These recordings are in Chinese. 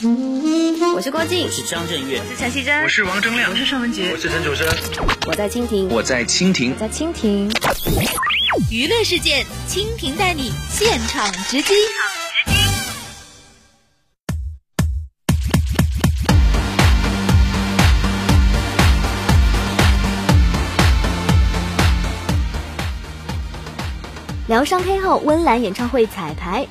我是郭靖，我是张震岳，我是陈绮贞，我是王铮亮，我是尚雯婕，我是陈楚生，我在蜻蜓，我在蜻蜓，在蜻蜓。娱乐事件，蜻蜓带你现场直击。疗伤黑后，温岚演唱会彩排，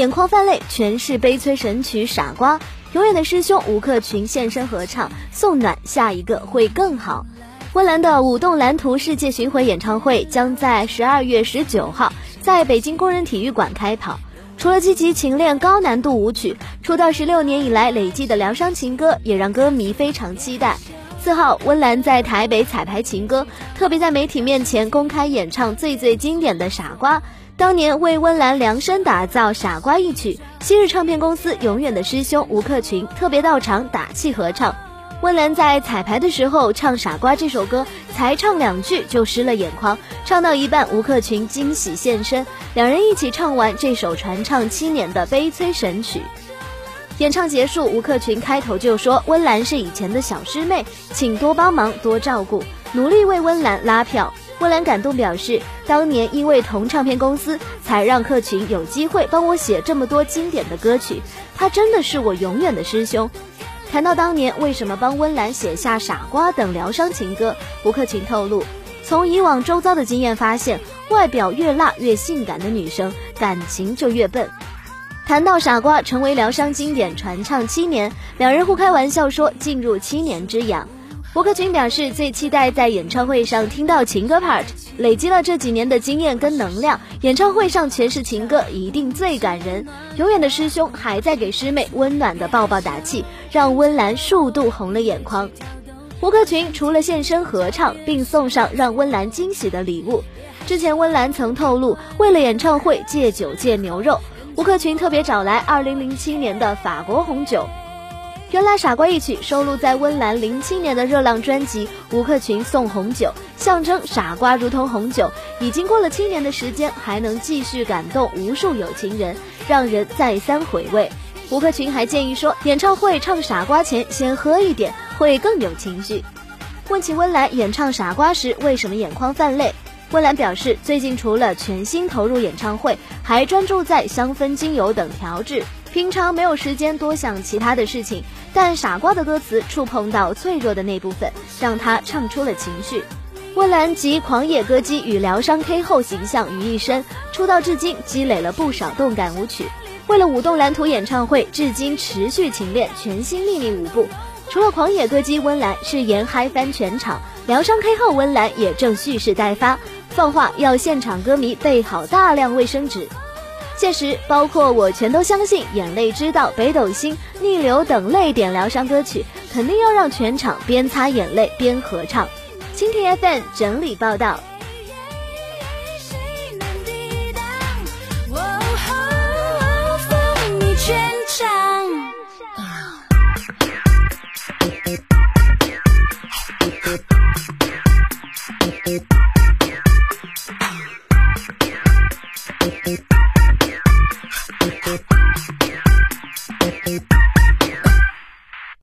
眼眶泛泪，全是悲催神曲《傻瓜》。永远的师兄吴克群现身合唱，送暖，下一个会更好。温岚的舞动蓝图世界巡回演唱会将在十二月十九号在北京工人体育馆开跑。除了积极勤练高难度舞曲，出道十六年以来累计的疗伤情歌也让歌迷非常期待。四号，温岚在台北彩排情歌，特别在媒体面前公开演唱最最经典的《傻瓜》。当年为温岚量身打造《傻瓜》一曲，昔日唱片公司永远的师兄吴克群特别到场打气合唱。温岚在彩排的时候唱《傻瓜》这首歌，才唱两句就湿了眼眶。唱到一半，吴克群惊喜现身，两人一起唱完这首传唱七年的悲催神曲。演唱结束，吴克群开头就说：“温岚是以前的小师妹，请多帮忙多照顾，努力为温岚拉票。”温岚感动表示：“当年因为同唱片公司，才让克群有机会帮我写这么多经典的歌曲。他真的是我永远的师兄。”谈到当年为什么帮温岚写下《傻瓜》等疗伤情歌，吴克群透露：“从以往周遭的经验发现，外表越辣越性感的女生，感情就越笨。”谈到《傻瓜》成为疗伤经典，传唱七年，两人互开玩笑说进入七年之痒。吴克群表示最期待在演唱会上听到情歌 part，累积了这几年的经验跟能量，演唱会上诠释情歌一定最感人。永远的师兄还在给师妹温暖的抱抱打气，让温岚数度红了眼眶。吴克群除了现身合唱，并送上让温岚惊喜的礼物。之前温岚曾透露，为了演唱会戒酒戒牛肉。吴克群特别找来2007年的法国红酒。原来《傻瓜》一曲收录在温岚07年的热浪专辑《吴克群送红酒》，象征傻瓜如同红酒，已经过了七年的时间，还能继续感动无数有情人，让人再三回味。吴克群还建议说，演唱会唱《傻瓜》前先喝一点，会更有情绪。问起温岚演唱《傻瓜》时为什么眼眶泛泪？温岚表示，最近除了全心投入演唱会，还专注在香氛、精油等调制，平常没有时间多想其他的事情。但《傻瓜》的歌词触碰到脆弱的那部分，让他唱出了情绪。温岚集狂野歌姬与疗伤 K 后形象于一身，出道至今积累了不少动感舞曲。为了舞动蓝图演唱会，至今持续勤练全新秘密舞步。除了狂野歌姬温岚誓言嗨翻全场，疗伤 K 后温岚也正蓄势待发。放话要现场歌迷备好大量卫生纸，届时包括我全都相信、眼泪知道、北斗星、逆流等泪点疗伤歌曲，肯定要让全场边擦眼泪边合唱。蜻蜓 FM 整理报道。